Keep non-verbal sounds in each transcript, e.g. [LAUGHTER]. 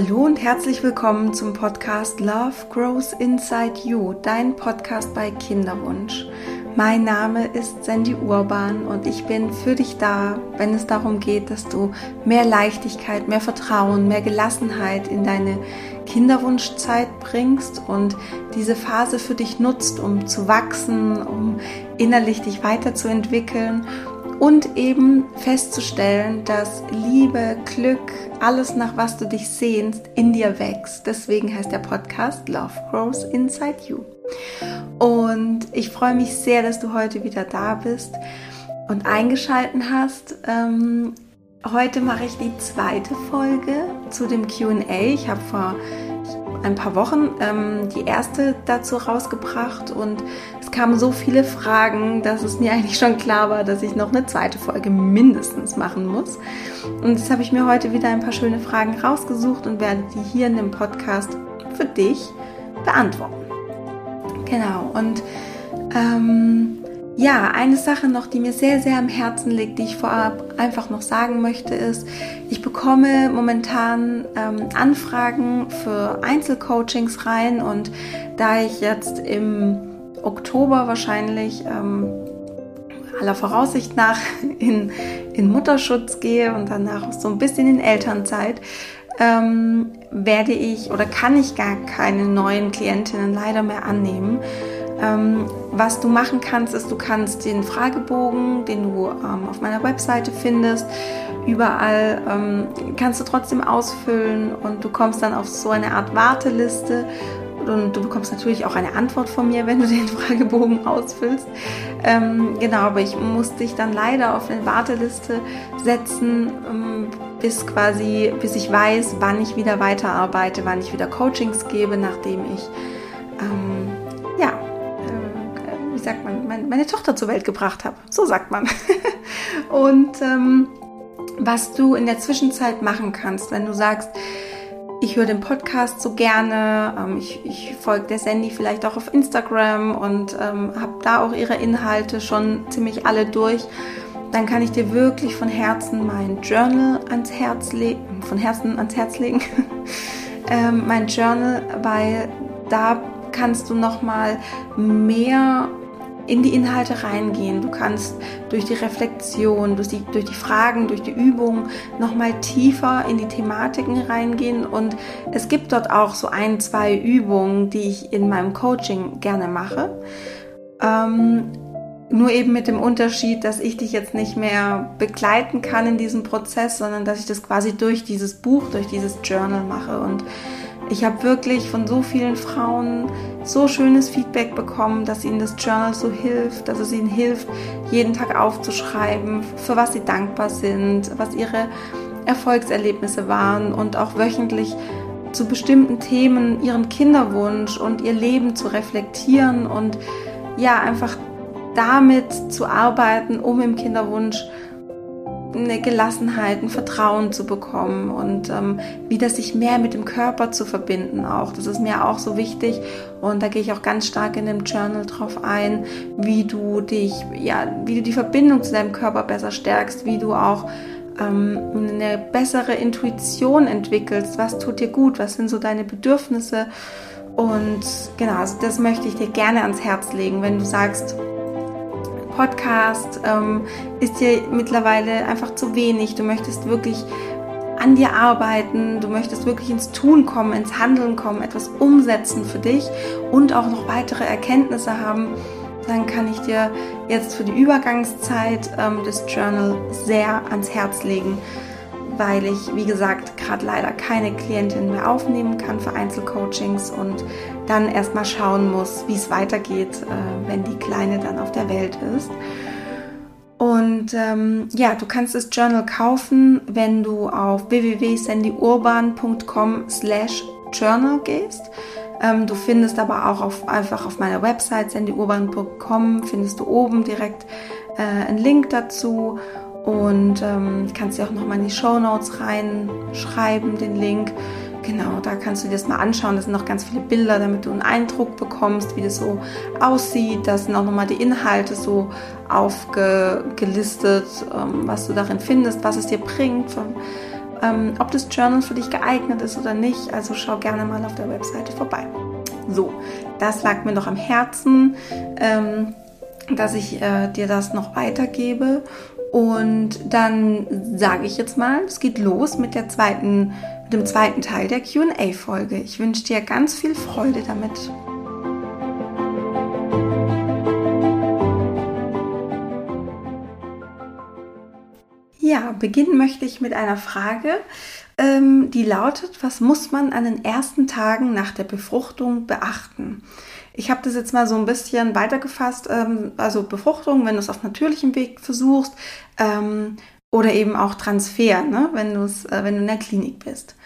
Hallo und herzlich willkommen zum Podcast Love Grows Inside You, dein Podcast bei Kinderwunsch. Mein Name ist Sandy Urban und ich bin für dich da, wenn es darum geht, dass du mehr Leichtigkeit, mehr Vertrauen, mehr Gelassenheit in deine Kinderwunschzeit bringst und diese Phase für dich nutzt, um zu wachsen, um innerlich dich weiterzuentwickeln und eben festzustellen, dass Liebe, Glück, alles nach was du dich sehnst, in dir wächst. Deswegen heißt der Podcast Love Grows Inside You. Und ich freue mich sehr, dass du heute wieder da bist und eingeschalten hast. Ähm, heute mache ich die zweite Folge zu dem QA. Ich habe vor ein paar Wochen ähm, die erste dazu rausgebracht und es kamen so viele Fragen, dass es mir [LAUGHS] eigentlich schon klar war, dass ich noch eine zweite Folge mindestens machen muss. Und jetzt habe ich mir heute wieder ein paar schöne Fragen rausgesucht und werde die hier in dem Podcast für dich beantworten. Genau, und ähm, ja, eine Sache noch, die mir sehr, sehr am Herzen liegt, die ich vorab einfach noch sagen möchte, ist, ich bekomme momentan ähm, Anfragen für Einzelcoachings rein und da ich jetzt im Oktober wahrscheinlich ähm, aller Voraussicht nach [LAUGHS] in, in Mutterschutz gehe und danach so ein bisschen in Elternzeit, ähm, werde ich oder kann ich gar keine neuen Klientinnen leider mehr annehmen. Ähm, was du machen kannst, ist, du kannst den Fragebogen, den du ähm, auf meiner Webseite findest, überall ähm, kannst du trotzdem ausfüllen und du kommst dann auf so eine Art Warteliste und du bekommst natürlich auch eine Antwort von mir, [LAUGHS] wenn du den Fragebogen ausfüllst. Ähm, genau, aber ich muss dich dann leider auf eine Warteliste setzen, ähm, bis quasi, bis ich weiß, wann ich wieder weiterarbeite, wann ich wieder Coachings gebe, nachdem ich meine Tochter zur Welt gebracht habe. So sagt man. [LAUGHS] und ähm, was du in der Zwischenzeit machen kannst, wenn du sagst, ich höre den Podcast so gerne, ähm, ich, ich folge der Sandy vielleicht auch auf Instagram und ähm, habe da auch ihre Inhalte schon ziemlich alle durch, dann kann ich dir wirklich von Herzen mein Journal ans Herz legen, von Herzen ans Herz legen, [LAUGHS] ähm, mein Journal, weil da kannst du noch mal mehr in die Inhalte reingehen. Du kannst durch die Reflexion, durch die, durch die Fragen, durch die Übungen nochmal tiefer in die Thematiken reingehen. Und es gibt dort auch so ein, zwei Übungen, die ich in meinem Coaching gerne mache. Ähm, nur eben mit dem Unterschied, dass ich dich jetzt nicht mehr begleiten kann in diesem Prozess, sondern dass ich das quasi durch dieses Buch, durch dieses Journal mache. Und ich habe wirklich von so vielen Frauen so schönes Feedback bekommen, dass ihnen das Journal so hilft, dass es ihnen hilft, jeden Tag aufzuschreiben, für was sie dankbar sind, was ihre Erfolgserlebnisse waren und auch wöchentlich zu bestimmten Themen ihren Kinderwunsch und ihr Leben zu reflektieren und ja, einfach damit zu arbeiten, um im Kinderwunsch eine Gelassenheit, ein Vertrauen zu bekommen und ähm, wieder sich mehr mit dem Körper zu verbinden auch. Das ist mir auch so wichtig und da gehe ich auch ganz stark in dem Journal drauf ein, wie du dich, ja, wie du die Verbindung zu deinem Körper besser stärkst, wie du auch ähm, eine bessere Intuition entwickelst, was tut dir gut, was sind so deine Bedürfnisse und genau, also das möchte ich dir gerne ans Herz legen, wenn du sagst, Podcast ähm, ist dir mittlerweile einfach zu wenig. Du möchtest wirklich an dir arbeiten, du möchtest wirklich ins Tun kommen, ins Handeln kommen, etwas umsetzen für dich und auch noch weitere Erkenntnisse haben, dann kann ich dir jetzt für die Übergangszeit ähm, das Journal sehr ans Herz legen weil ich, wie gesagt, gerade leider keine Klientin mehr aufnehmen kann für Einzelcoachings und dann erstmal schauen muss, wie es weitergeht, äh, wenn die Kleine dann auf der Welt ist. Und ähm, ja, du kannst das Journal kaufen, wenn du auf www.sandyurban.com slash journal gehst. Ähm, du findest aber auch auf, einfach auf meiner Website sandyurban.com findest du oben direkt äh, einen Link dazu und ähm, kannst dir auch nochmal in die Show Notes reinschreiben, den Link. Genau, da kannst du dir das mal anschauen. Da sind noch ganz viele Bilder, damit du einen Eindruck bekommst, wie das so aussieht. Da sind auch nochmal die Inhalte so aufgelistet, ähm, was du darin findest, was es dir bringt. ähm, ob das Journal für dich geeignet ist oder nicht. Also schau gerne mal auf der Webseite vorbei. So, das lag mir noch am Herzen, ähm, dass ich äh, dir das noch weitergebe. Und dann sage ich jetzt mal, es geht los mit der zweiten, mit dem zweiten Teil der QA-Folge. Ich wünsche dir ganz viel Freude damit. Ja, beginnen möchte ich mit einer Frage, ähm, die lautet, was muss man an den ersten Tagen nach der Befruchtung beachten? Ich habe das jetzt mal so ein bisschen weitergefasst, ähm, also Befruchtung, wenn du es auf natürlichem Weg versuchst, ähm, oder eben auch Transfer, ne, wenn, äh, wenn du in der Klinik bist.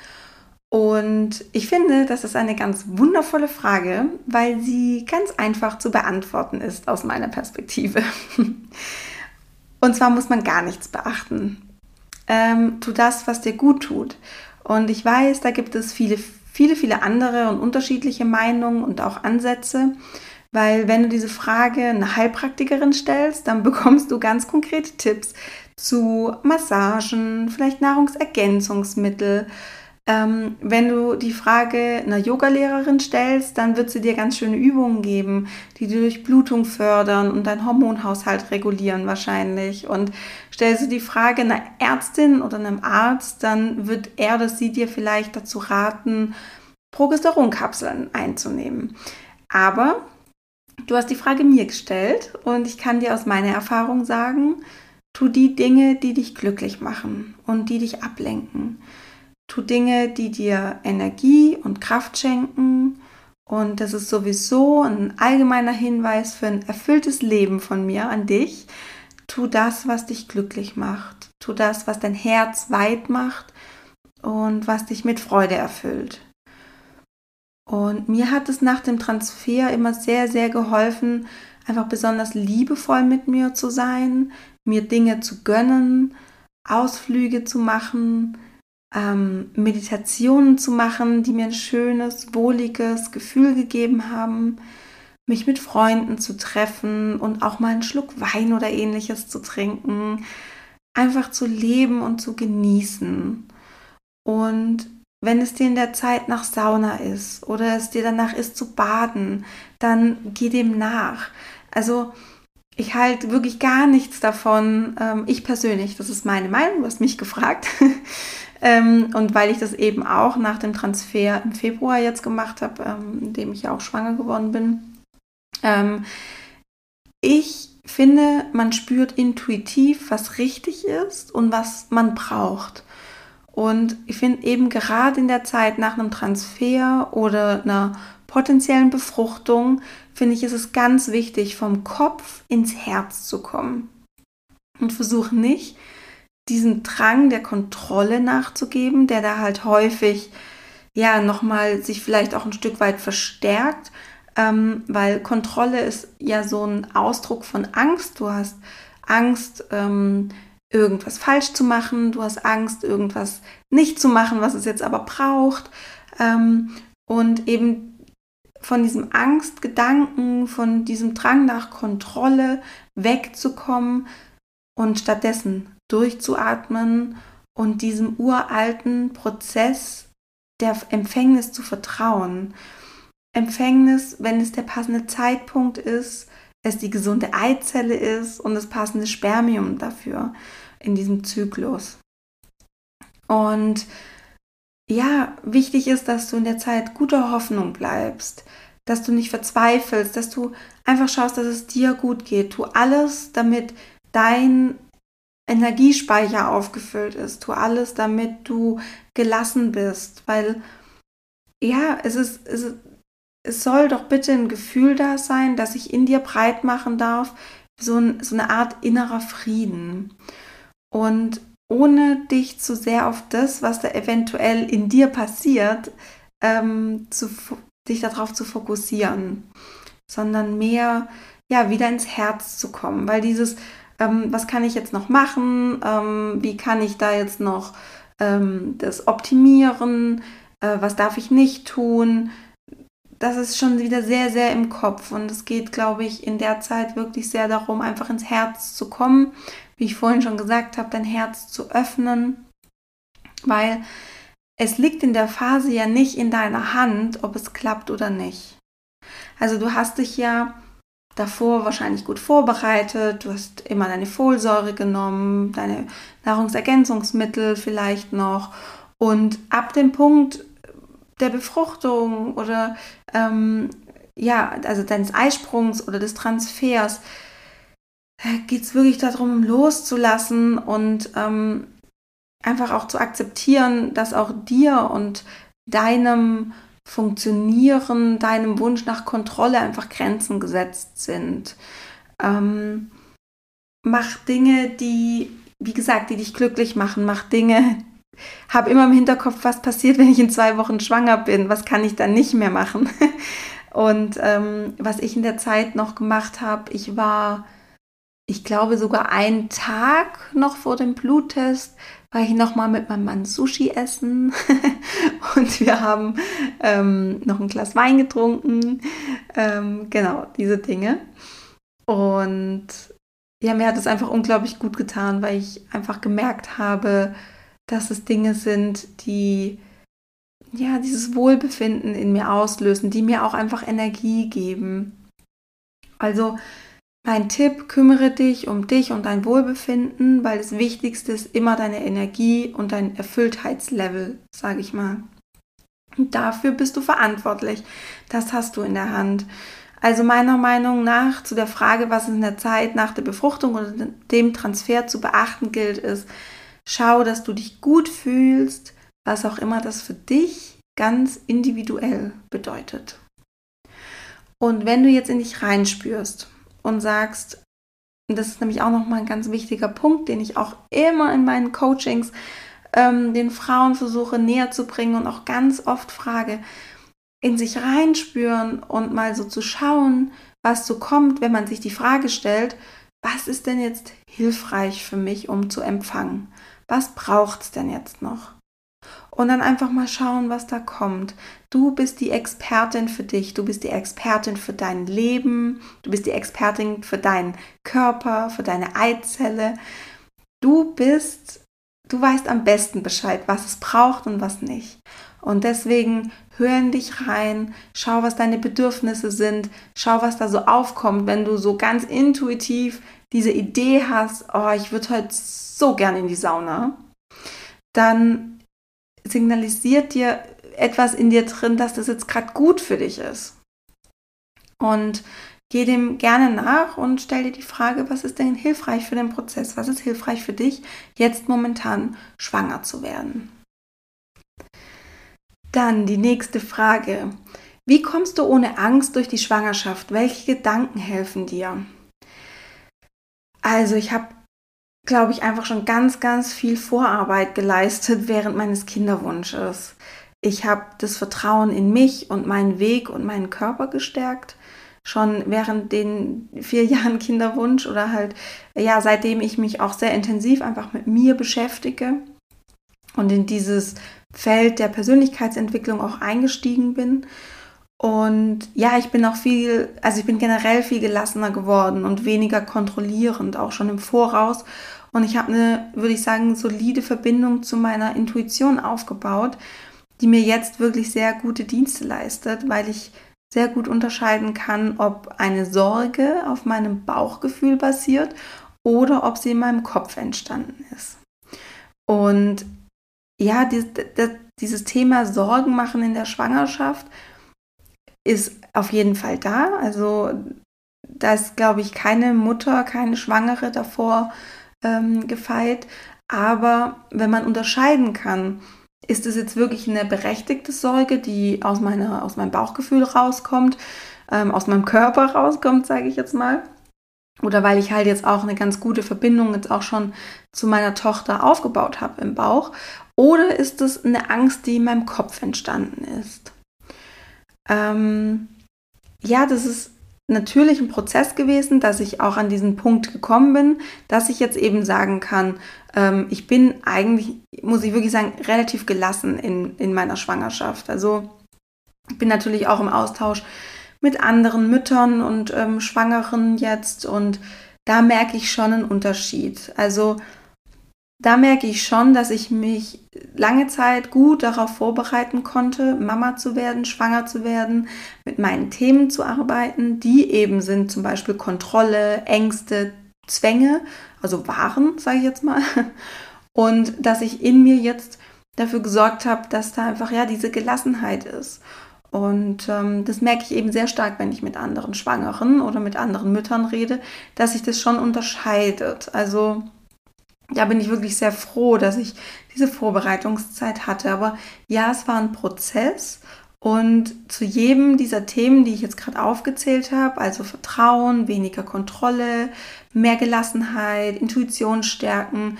Und ich finde, das ist eine ganz wundervolle Frage, weil sie ganz einfach zu beantworten ist aus meiner Perspektive. [LAUGHS] Und zwar muss man gar nichts beachten. Ähm, tu das, was dir gut tut. Und ich weiß, da gibt es viele, viele, viele andere und unterschiedliche Meinungen und auch Ansätze. Weil wenn du diese Frage einer Heilpraktikerin stellst, dann [LAUGHS] bekommst du ganz konkrete Tipps zu Massagen, vielleicht Nahrungsergänzungsmittel, ähm, wenn du die Frage einer Yogalehrerin stellst, dann wird sie dir ganz schöne Übungen geben, die die Durchblutung fördern und deinen Hormonhaushalt regulieren wahrscheinlich. Und stellst du die Frage einer Ärztin oder einem Arzt, dann wird er oder sie dir vielleicht dazu raten, Progesteronkapseln einzunehmen. Aber du hast die Frage mir gestellt und ich kann dir aus meiner Erfahrung sagen, tu die Dinge, die dich glücklich machen und die dich ablenken. Tu Dinge, die dir Energie und Kraft schenken. Und das ist sowieso ein allgemeiner Hinweis für ein erfülltes Leben von mir an dich. Tu das, was dich glücklich macht. Tu das, was dein Herz weit macht und was dich mit Freude erfüllt. Und mir hat es nach dem Transfer immer sehr, sehr geholfen, einfach besonders liebevoll mit mir zu sein, mir Dinge zu gönnen, Ausflüge zu machen, ähm, Meditationen zu machen, die mir ein schönes, wohliges Gefühl gegeben haben, mich mit Freunden zu treffen und auch mal einen Schluck Wein oder ähnliches zu trinken, einfach zu leben und zu genießen. Und wenn es dir in der Zeit nach Sauna ist oder es dir danach ist zu baden, dann geh dem nach. Also ich halte wirklich gar nichts davon. Ähm, ich persönlich, das ist meine Meinung, du hast mich gefragt. [LAUGHS] Ähm, und weil ich das eben auch nach dem Transfer im Februar jetzt gemacht habe, ähm, in dem ich ja auch schwanger geworden bin, ähm, ich finde, man spürt intuitiv, was richtig ist und was man braucht. Und ich finde eben gerade in der Zeit nach einem Transfer oder einer potenziellen Befruchtung, finde ich, ist es ganz wichtig, vom Kopf ins Herz zu kommen. Und versuche nicht, diesen Drang der Kontrolle nachzugeben, der da halt häufig ja nochmal sich vielleicht auch ein Stück weit verstärkt, ähm, weil Kontrolle ist ja so ein Ausdruck von Angst. Du hast Angst, ähm, irgendwas falsch zu machen, du hast Angst, irgendwas nicht zu machen, was es jetzt aber braucht. Ähm, und eben von diesem Angstgedanken, von diesem Drang nach Kontrolle wegzukommen und stattdessen durchzuatmen und diesem uralten Prozess der Empfängnis zu vertrauen. Empfängnis, wenn es der passende Zeitpunkt ist, es die gesunde Eizelle ist und das passende Spermium dafür in diesem Zyklus. Und ja, wichtig ist, dass du in der Zeit guter Hoffnung bleibst, dass du nicht verzweifelst, dass du einfach schaust, dass es dir gut geht. Tu alles, damit dein Energiespeicher aufgefüllt ist. Tu alles, damit du gelassen bist, weil ja, es ist, es, es soll doch bitte ein Gefühl da sein, dass ich in dir breit machen darf, so, ein, so eine Art innerer Frieden. Und ohne dich zu sehr auf das, was da eventuell in dir passiert, ähm, zu, dich darauf zu fokussieren, sondern mehr ja wieder ins Herz zu kommen, weil dieses ähm, was kann ich jetzt noch machen, ähm, wie kann ich da jetzt noch ähm, das optimieren, äh, was darf ich nicht tun. Das ist schon wieder sehr, sehr im Kopf. Und es geht, glaube ich, in der Zeit wirklich sehr darum, einfach ins Herz zu kommen, wie ich vorhin schon gesagt habe, dein Herz zu öffnen. Weil es liegt in der Phase ja nicht in deiner Hand, ob es klappt oder nicht. Also du hast dich ja davor wahrscheinlich gut vorbereitet, du hast immer deine Folsäure genommen, deine Nahrungsergänzungsmittel vielleicht noch. Und ab dem Punkt der Befruchtung oder ähm, ja, also deines Eisprungs oder des Transfers äh, geht es wirklich darum, loszulassen und ähm, einfach auch zu akzeptieren, dass auch dir und deinem Funktionieren, deinem Wunsch nach Kontrolle einfach Grenzen gesetzt sind. Ähm, mach Dinge, die, wie gesagt, die dich glücklich machen. Mach Dinge, [LAUGHS] hab immer im Hinterkopf, was passiert, wenn ich in zwei Wochen schwanger bin. Was kann ich dann nicht mehr machen? [LAUGHS] Und ähm, was ich in der Zeit noch gemacht habe, ich war, ich glaube sogar einen Tag noch vor dem Bluttest, war ich nochmal mit meinem Mann Sushi essen [LAUGHS] und wir haben ähm, noch ein Glas Wein getrunken. Ähm, genau, diese Dinge. Und ja, mir hat es einfach unglaublich gut getan, weil ich einfach gemerkt habe, dass es Dinge sind, die ja dieses Wohlbefinden in mir auslösen, die mir auch einfach Energie geben. Also mein Tipp, kümmere dich um dich und dein Wohlbefinden, weil das Wichtigste ist immer deine Energie und dein Erfülltheitslevel, sage ich mal. Und dafür bist du verantwortlich. Das hast du in der Hand. Also meiner Meinung nach zu der Frage, was in der Zeit nach der Befruchtung oder dem Transfer zu beachten gilt, ist, schau, dass du dich gut fühlst, was auch immer das für dich ganz individuell bedeutet. Und wenn du jetzt in dich reinspürst und sagst, und das ist nämlich auch nochmal ein ganz wichtiger Punkt, den ich auch immer in meinen Coachings ähm, den Frauen versuche näher zu bringen und auch ganz oft frage, in sich reinspüren und mal so zu schauen, was so kommt, wenn man sich die Frage stellt, was ist denn jetzt hilfreich für mich, um zu empfangen? Was braucht es denn jetzt noch? und dann einfach mal schauen, was da kommt. Du bist die Expertin für dich, du bist die Expertin für dein Leben, du bist die Expertin für deinen Körper, für deine Eizelle. Du bist, du weißt am besten Bescheid, was es braucht und was nicht. Und deswegen hör in dich rein, schau, was deine Bedürfnisse sind, schau, was da so aufkommt, wenn du so ganz intuitiv diese Idee hast, oh, ich würde heute so gern in die Sauna. Dann signalisiert dir etwas in dir drin, dass das jetzt gerade gut für dich ist. Und geh dem gerne nach und stell dir die Frage, was ist denn hilfreich für den Prozess? Was ist hilfreich für dich, jetzt momentan schwanger zu werden? Dann die nächste Frage. Wie kommst du ohne Angst durch die Schwangerschaft? Welche Gedanken helfen dir? Also ich habe glaube ich, einfach schon ganz, ganz viel Vorarbeit geleistet während meines Kinderwunsches. Ich habe das Vertrauen in mich und meinen Weg und meinen Körper gestärkt. Schon während den vier [LAUGHS] Jahren Kinderwunsch oder halt, ja, seitdem ich mich auch sehr intensiv einfach mit mir beschäftige und in dieses Feld der Persönlichkeitsentwicklung auch eingestiegen bin. Und ja, ich bin auch viel, also ich bin generell viel gelassener geworden und weniger kontrollierend, auch schon im Voraus. Und ich habe eine, würde ich sagen, solide Verbindung zu meiner Intuition aufgebaut, die mir jetzt wirklich sehr gute Dienste leistet, weil ich sehr gut unterscheiden kann, ob eine Sorge auf meinem Bauchgefühl basiert oder ob sie in meinem Kopf entstanden ist. Und ja, dieses Thema Sorgen machen in der Schwangerschaft ist auf jeden Fall da. Also da ist, glaube ich, keine Mutter, keine Schwangere davor ähm, gefeit. Aber wenn man unterscheiden kann, ist es jetzt wirklich eine berechtigte Sorge, die aus, meiner, aus meinem Bauchgefühl rauskommt, ähm, aus meinem Körper rauskommt, sage ich jetzt mal. Oder weil ich halt jetzt auch eine ganz gute Verbindung jetzt auch schon zu meiner Tochter aufgebaut habe im Bauch. Oder ist es eine Angst, die in meinem Kopf entstanden ist? Ähm, ja, das ist natürlich ein Prozess gewesen, dass ich auch an diesen Punkt gekommen bin, dass ich jetzt eben sagen kann, ähm, ich bin eigentlich, muss ich wirklich sagen, relativ gelassen in, in meiner Schwangerschaft. Also ich bin natürlich auch im Austausch mit anderen Müttern und ähm, Schwangeren jetzt und da merke ich schon einen Unterschied. Also da merke ich schon, dass ich mich lange Zeit gut darauf vorbereiten konnte, Mama zu werden, schwanger zu werden, mit meinen Themen zu arbeiten, die eben sind zum Beispiel Kontrolle, Ängste, Zwänge, also waren, sage ich jetzt mal. Und dass ich in mir jetzt dafür gesorgt habe, dass da einfach ja diese Gelassenheit ist. Und ähm, das merke ich eben sehr stark, wenn ich mit anderen Schwangeren oder mit anderen Müttern rede, dass sich das schon unterscheidet. Also da bin ich wirklich sehr froh, dass ich diese Vorbereitungszeit hatte. Aber ja, es war ein Prozess. Und zu jedem dieser Themen, die ich jetzt gerade aufgezählt habe, also Vertrauen, weniger Kontrolle, mehr Gelassenheit, Intuition stärken,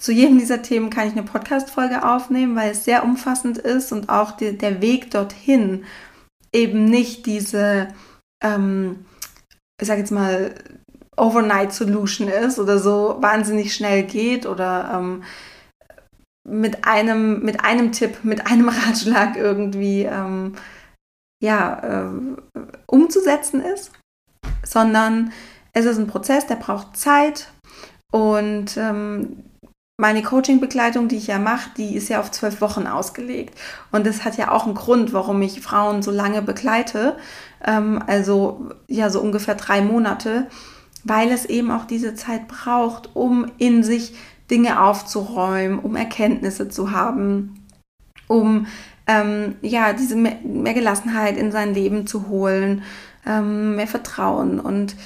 zu jedem dieser Themen kann ich eine Podcast-Folge aufnehmen, weil es sehr umfassend ist und auch die, der Weg dorthin eben nicht diese, ähm, ich sage jetzt mal, Overnight Solution ist oder so wahnsinnig schnell geht oder ähm, mit einem, mit einem Tipp, mit einem [LAUGHS] Ratschlag irgendwie ähm, ja, äh, umzusetzen ist, sondern es ist ein Prozess, der braucht Zeit und ähm, meine Coaching-Begleitung, die ich ja mache, die ist ja auf zwölf Wochen ausgelegt. Und das hat ja auch einen Grund, warum ich Frauen so lange begleite. Ähm, also ja, so ungefähr drei Monate, weil es eben auch diese Zeit braucht, um in sich Dinge aufzuräumen, um Erkenntnisse zu haben, um ähm, ja, diese mehr, mehr, Gelassenheit in sein Leben zu holen, ähm, mehr Vertrauen und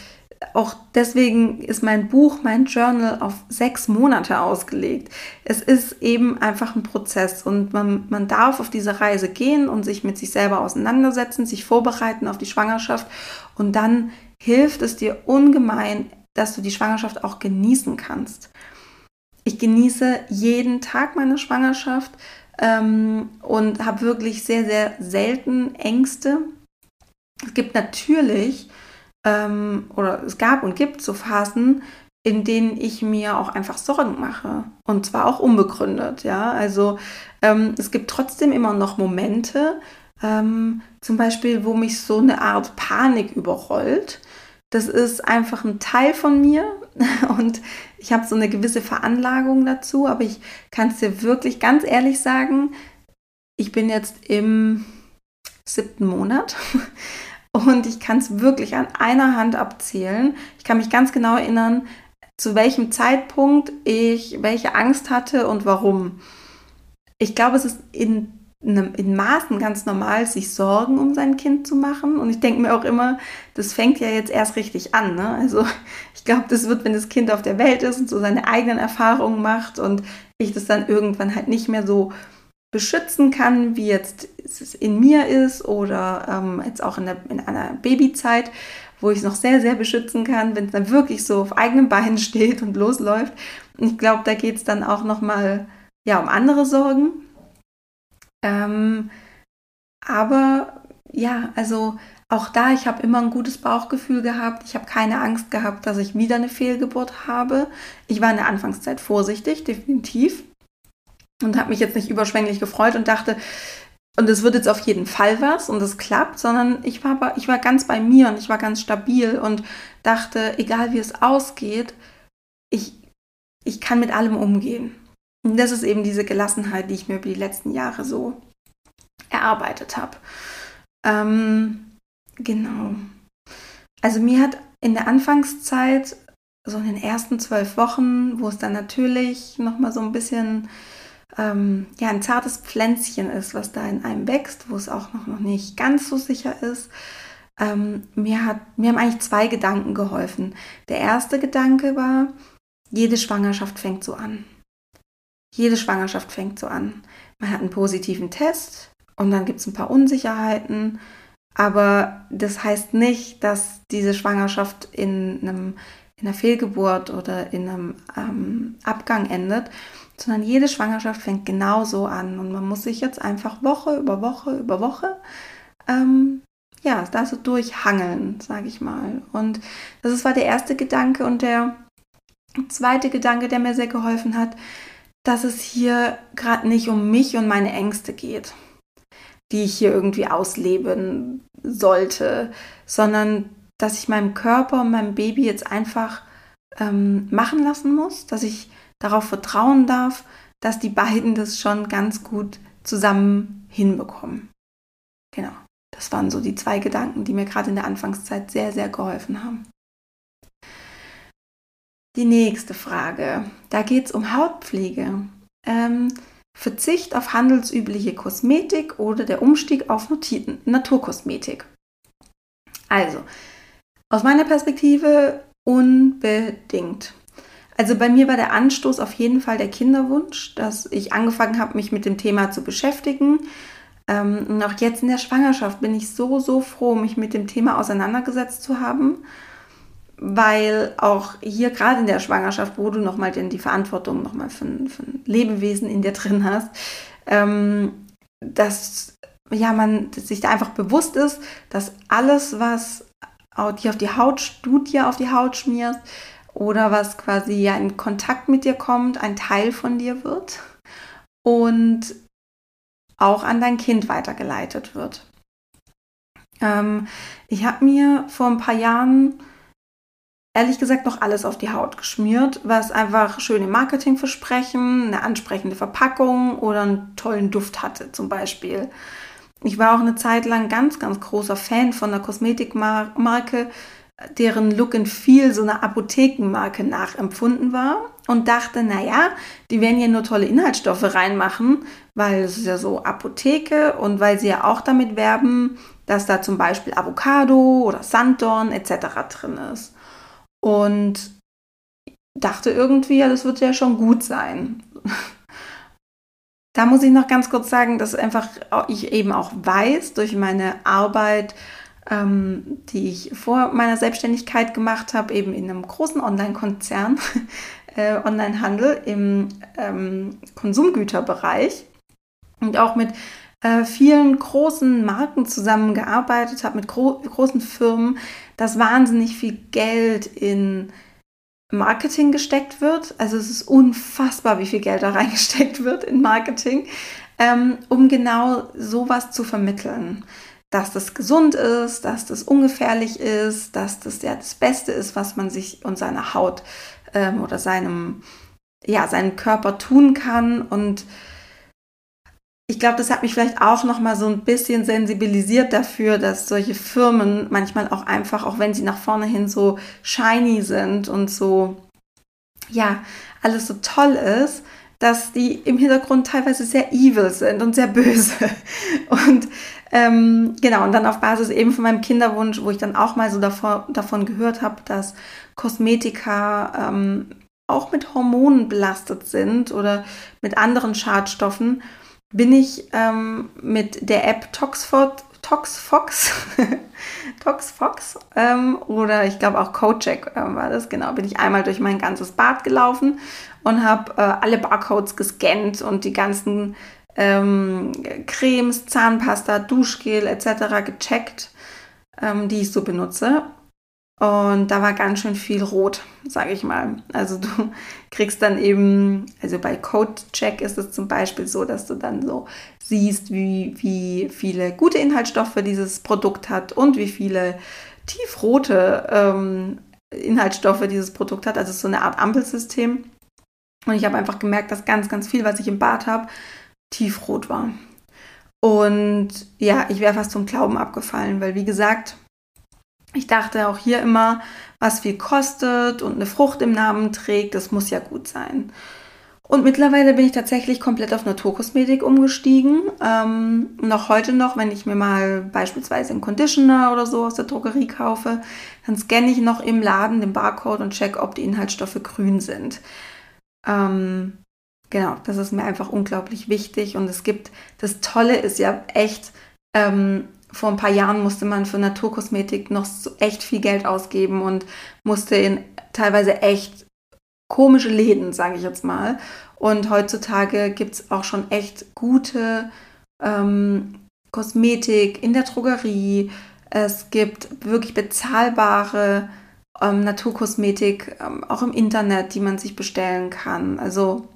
auch deswegen ist mein Buch, mein Journal auf sechs Monate ausgelegt. Es ist eben einfach ein Prozess und man, man darf auf diese Reise gehen und sich mit sich selber auseinandersetzen, sich vorbereiten auf die Schwangerschaft und dann hilft es dir ungemein, dass du die Schwangerschaft auch genießen kannst. Ich genieße jeden Tag meine Schwangerschaft ähm, und habe wirklich sehr, sehr selten Ängste. Es gibt natürlich ähm, oder es gab und gibt so Phasen, in denen ich mir auch einfach Sorgen mache. Und zwar auch unbegründet, ja. Also ähm, es gibt trotzdem immer noch Momente, ähm, zum Beispiel, wo mich so eine Art Panik überrollt. Das ist einfach ein Teil von mir [LAUGHS] und ich habe so eine gewisse Veranlagung dazu, aber ich kann es dir wirklich ganz ehrlich sagen, ich bin jetzt im siebten Monat [LAUGHS] und ich kann es wirklich an einer Hand abzählen. Ich kann mich ganz genau erinnern, zu welchem Zeitpunkt ich welche Angst hatte und warum. Ich glaube, es ist in, in Maßen ganz normal, sich Sorgen um sein Kind zu machen. Und ich denke mir auch immer, das fängt ja jetzt erst richtig an. Ne? Also ich glaube, das wird, wenn das Kind auf der Welt ist und so seine eigenen Erfahrungen macht und ich das dann irgendwann halt nicht mehr so beschützen kann, wie jetzt es in mir ist oder ähm, jetzt auch in, der, in einer Babyzeit, wo ich es noch sehr, sehr beschützen kann, wenn es dann wirklich so auf eigenen Beinen [LAUGHS] steht und losläuft. Und ich glaube, da geht es dann auch nochmal ja, um andere Sorgen. Ähm, aber ja, also auch da, ich habe immer ein gutes Bauchgefühl gehabt. Ich habe keine Angst gehabt, dass ich wieder eine Fehlgeburt habe. Ich war in der Anfangszeit vorsichtig, definitiv und habe mich jetzt nicht überschwänglich gefreut und dachte, und es wird jetzt auf jeden Fall was und es klappt, sondern ich war, ich war ganz bei mir und ich war ganz stabil und dachte, egal wie es ausgeht, ich, ich kann mit allem umgehen. Und das ist eben diese Gelassenheit, die ich mir über die letzten Jahre so erarbeitet habe. Ähm, genau. Also mir hat in der Anfangszeit, so in den ersten zwölf Wochen, wo es dann natürlich nochmal so ein bisschen ähm, ja, ein zartes Pflänzchen ist, was da in einem wächst, wo es auch noch, noch nicht ganz so sicher ist. Ähm, mir, hat, mir haben eigentlich zwei Gedanken geholfen. Der erste Gedanke war, jede Schwangerschaft fängt so an. Jede Schwangerschaft fängt so an. Man hat einen positiven Test und dann gibt es ein paar Unsicherheiten, aber das heißt nicht, dass diese Schwangerschaft in, einem, in einer Fehlgeburt oder in einem ähm, Abgang endet, sondern jede Schwangerschaft fängt genau so an und man muss sich jetzt einfach Woche über Woche über Woche ähm, ja, da so durchhangeln, sage ich mal. Und das war der erste Gedanke und der zweite Gedanke, der mir sehr geholfen hat, dass es hier gerade nicht um mich und meine Ängste geht, die ich hier irgendwie ausleben sollte, sondern dass ich meinem Körper und meinem Baby jetzt einfach ähm, machen lassen muss, dass ich darauf vertrauen darf, dass die beiden das schon ganz gut zusammen hinbekommen. Genau, das waren so die zwei Gedanken, die mir gerade in der Anfangszeit sehr, sehr geholfen haben. Die nächste Frage, da geht es um Hautpflege. Ähm, Verzicht auf handelsübliche Kosmetik oder der Umstieg auf Naturkosmetik. Also, aus meiner Perspektive unbedingt. Also bei mir war der Anstoß auf jeden Fall der Kinderwunsch, dass ich angefangen habe, mich mit dem Thema zu beschäftigen. Ähm, und auch jetzt in der Schwangerschaft bin ich so, so froh, mich mit dem Thema auseinandergesetzt zu haben weil auch hier gerade in der Schwangerschaft, wo du nochmal die Verantwortung nochmal für, für ein Lebewesen in dir [LAUGHS] drin hast, ähm, dass ja, man sich da einfach bewusst ist, dass alles, was dir auf die Haut, du dir auf die Haut schmierst oder was quasi ja in Kontakt mit dir kommt, ein Teil von dir wird und auch an dein Kind weitergeleitet wird. Ähm, ich habe mir vor ein paar Jahren ehrlich gesagt noch alles auf die Haut geschmiert, was einfach schöne Marketingversprechen, eine ansprechende Verpackung oder einen tollen Duft hatte zum Beispiel. Ich war auch eine Zeit lang ganz, ganz großer Fan von einer Kosmetikmarke, deren Look and Feel so eine Apothekenmarke nachempfunden war und dachte, naja, die werden ja nur tolle Inhaltsstoffe reinmachen, weil es ist ja so Apotheke und weil sie ja auch damit werben, dass da zum Beispiel Avocado oder Sanddorn etc. drin ist und dachte irgendwie, ja, das wird ja schon gut sein. da muss ich noch ganz kurz sagen, dass einfach ich eben auch weiß durch meine Arbeit, ähm, die ich vor meiner Selbstständigkeit gemacht habe, eben in einem großen Online-Konzern, [LAUGHS] äh, Online-Handel im ähm, Konsumgüterbereich und auch mit äh, vielen großen Marken zusammengearbeitet habe, mit gro großen Firmen, dass wahnsinnig viel Geld in Marketing gesteckt wird. Also es ist unfassbar, wie viel Geld da [LAUGHS] reingesteckt wird in Marketing, ähm, um genau sowas zu vermitteln. Dass das gesund ist, dass das ungefährlich ist, dass das ja das Beste ist, was man sich und seiner Haut ähm, oder seinem, ja, seinem Körper tun kann. Und ich glaube, das hat mich vielleicht auch noch mal so ein bisschen sensibilisiert dafür, dass solche Firmen manchmal auch einfach, auch wenn sie nach vorne hin so shiny sind und so, ja, alles so toll ist, dass die im Hintergrund teilweise sehr evil sind und sehr böse. [LAUGHS] Und ähm, genau, und dann auf Basis eben von meinem Kinderwunsch, wo ich dann auch mal so davor, davon gehört habe, dass Kosmetika ähm, auch mit Hormonen belastet sind oder mit anderen Schadstoffen bin ich ähm, mit der App Toxford, Toxfox, [LAUGHS] Toxfox ähm, oder ich glaube auch Cocheck äh, war das, genau, bin ich einmal durch mein ganzes Bad gelaufen und habe äh, alle Barcodes gescannt und die ganzen ähm, Cremes, Zahnpasta, Duschgel etc. gecheckt, ähm, die ich so benutze. Und da war ganz schön viel rot, sage ich mal. Also du [LAUGHS] kriegst dann eben, also bei Code-Check ist es zum Beispiel so, dass du dann so siehst, wie, wie viele gute Inhaltsstoffe dieses Produkt hat und wie viele tiefrote ähm, Inhaltsstoffe dieses Produkt hat. Also es ist so eine Art Ampelsystem. Und ich habe einfach gemerkt, dass ganz, ganz viel, was ich im Bad habe, tiefrot war. Und ja, ich wäre fast zum Glauben abgefallen, weil wie gesagt, ich dachte auch hier immer, was viel kostet und eine Frucht im Namen trägt, das muss ja gut sein. Und mittlerweile bin ich tatsächlich komplett auf Naturkosmetik umgestiegen. Ähm, noch heute noch, wenn ich mir mal beispielsweise einen Conditioner oder so aus der Drogerie kaufe, dann scanne ich noch im Laden den Barcode und check, ob die Inhaltsstoffe grün sind. Ähm, genau, das ist mir einfach unglaublich wichtig. Und es gibt, das Tolle ist ja echt, ähm, vor ein paar Jahren musste man für Naturkosmetik noch echt viel Geld ausgeben und musste in teilweise echt komische Läden, sage ich jetzt mal. Und heutzutage gibt es auch schon echt gute ähm, Kosmetik in der Drogerie. Es gibt wirklich bezahlbare ähm, Naturkosmetik ähm, auch im Internet, die man sich bestellen kann. Also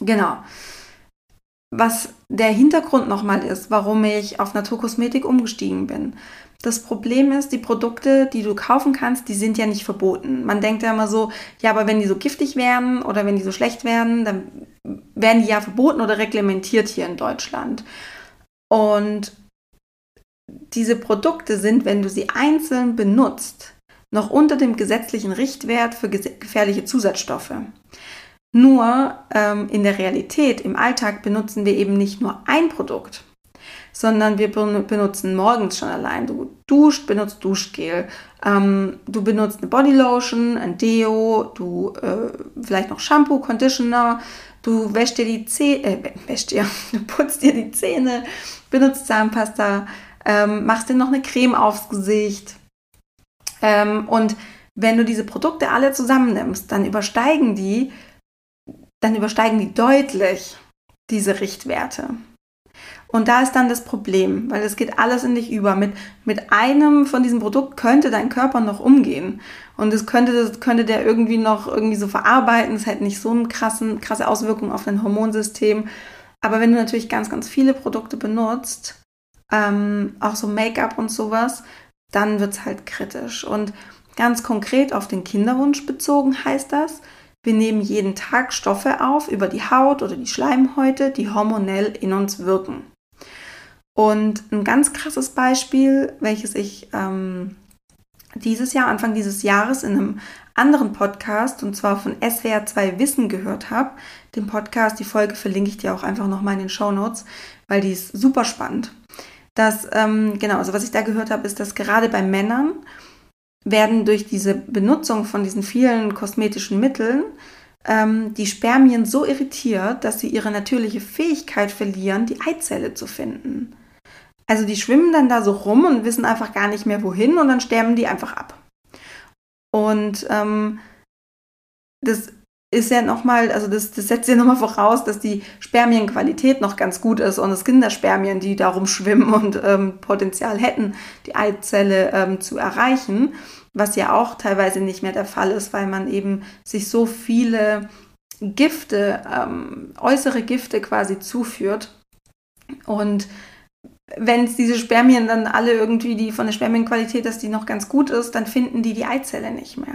genau was der Hintergrund nochmal ist, warum ich auf Naturkosmetik umgestiegen bin. Das Problem ist, die Produkte, die du kaufen kannst, die sind ja nicht verboten. Man denkt ja immer so, ja, aber wenn die so giftig werden oder wenn die so schlecht werden, dann werden die ja verboten oder reglementiert hier in Deutschland. Und diese Produkte sind, wenn du sie einzeln benutzt, noch unter dem gesetzlichen Richtwert für gefährliche Zusatzstoffe. Nur ähm, in der Realität, im Alltag benutzen wir eben nicht nur ein Produkt, sondern wir benutzen morgens schon allein. Du duscht, benutzt Duschgel, ähm, du benutzt eine Bodylotion, ein Deo, du äh, vielleicht noch Shampoo, Conditioner, du wäschst dir die Zähne, äh, wäschst dir, [LAUGHS] du putzt dir die Zähne, benutzt Zahnpasta, ähm, machst dir noch eine Creme aufs Gesicht. Ähm, und wenn du diese Produkte alle zusammennimmst, dann übersteigen die, dann übersteigen die deutlich diese Richtwerte. Und da ist dann das Problem, weil es geht alles in dich über. Mit, mit einem von diesen Produkten könnte dein Körper noch umgehen. Und es könnte, das könnte der irgendwie noch irgendwie so verarbeiten. Es hätte nicht so eine krassen, krasse Auswirkung auf dein Hormonsystem. Aber wenn du natürlich ganz, ganz viele Produkte benutzt, ähm, auch so Make-up und sowas, dann wird es halt kritisch. Und ganz konkret auf den Kinderwunsch bezogen heißt das, wir nehmen jeden Tag Stoffe auf über die Haut oder die Schleimhäute, die hormonell in uns wirken. Und ein ganz krasses Beispiel, welches ich ähm, dieses Jahr, Anfang dieses Jahres in einem anderen Podcast, und zwar von SWR 2 Wissen gehört habe. Den Podcast, die Folge verlinke ich dir auch einfach nochmal in den Show Notes, weil die ist super spannend. Das, ähm, genau, also was ich da gehört habe, ist, dass gerade bei Männern werden durch diese Benutzung von diesen vielen kosmetischen Mitteln ähm, die Spermien so irritiert, dass sie ihre natürliche Fähigkeit verlieren, die Eizelle zu finden. Also die schwimmen dann da so rum und wissen einfach gar nicht mehr wohin und dann sterben die einfach ab. Und ähm, das ist ja nochmal, also das, das setzt ja nochmal voraus, dass die Spermienqualität noch ganz gut ist und es Kinderspermien, die darum schwimmen und ähm, Potenzial hätten, die Eizelle ähm, zu erreichen, was ja auch teilweise nicht mehr der Fall ist, weil man eben sich so viele Gifte, ähm, äußere Gifte quasi zuführt. Und wenn es diese Spermien dann alle irgendwie, die von der Spermienqualität, dass die noch ganz gut ist, dann finden die die Eizelle nicht mehr.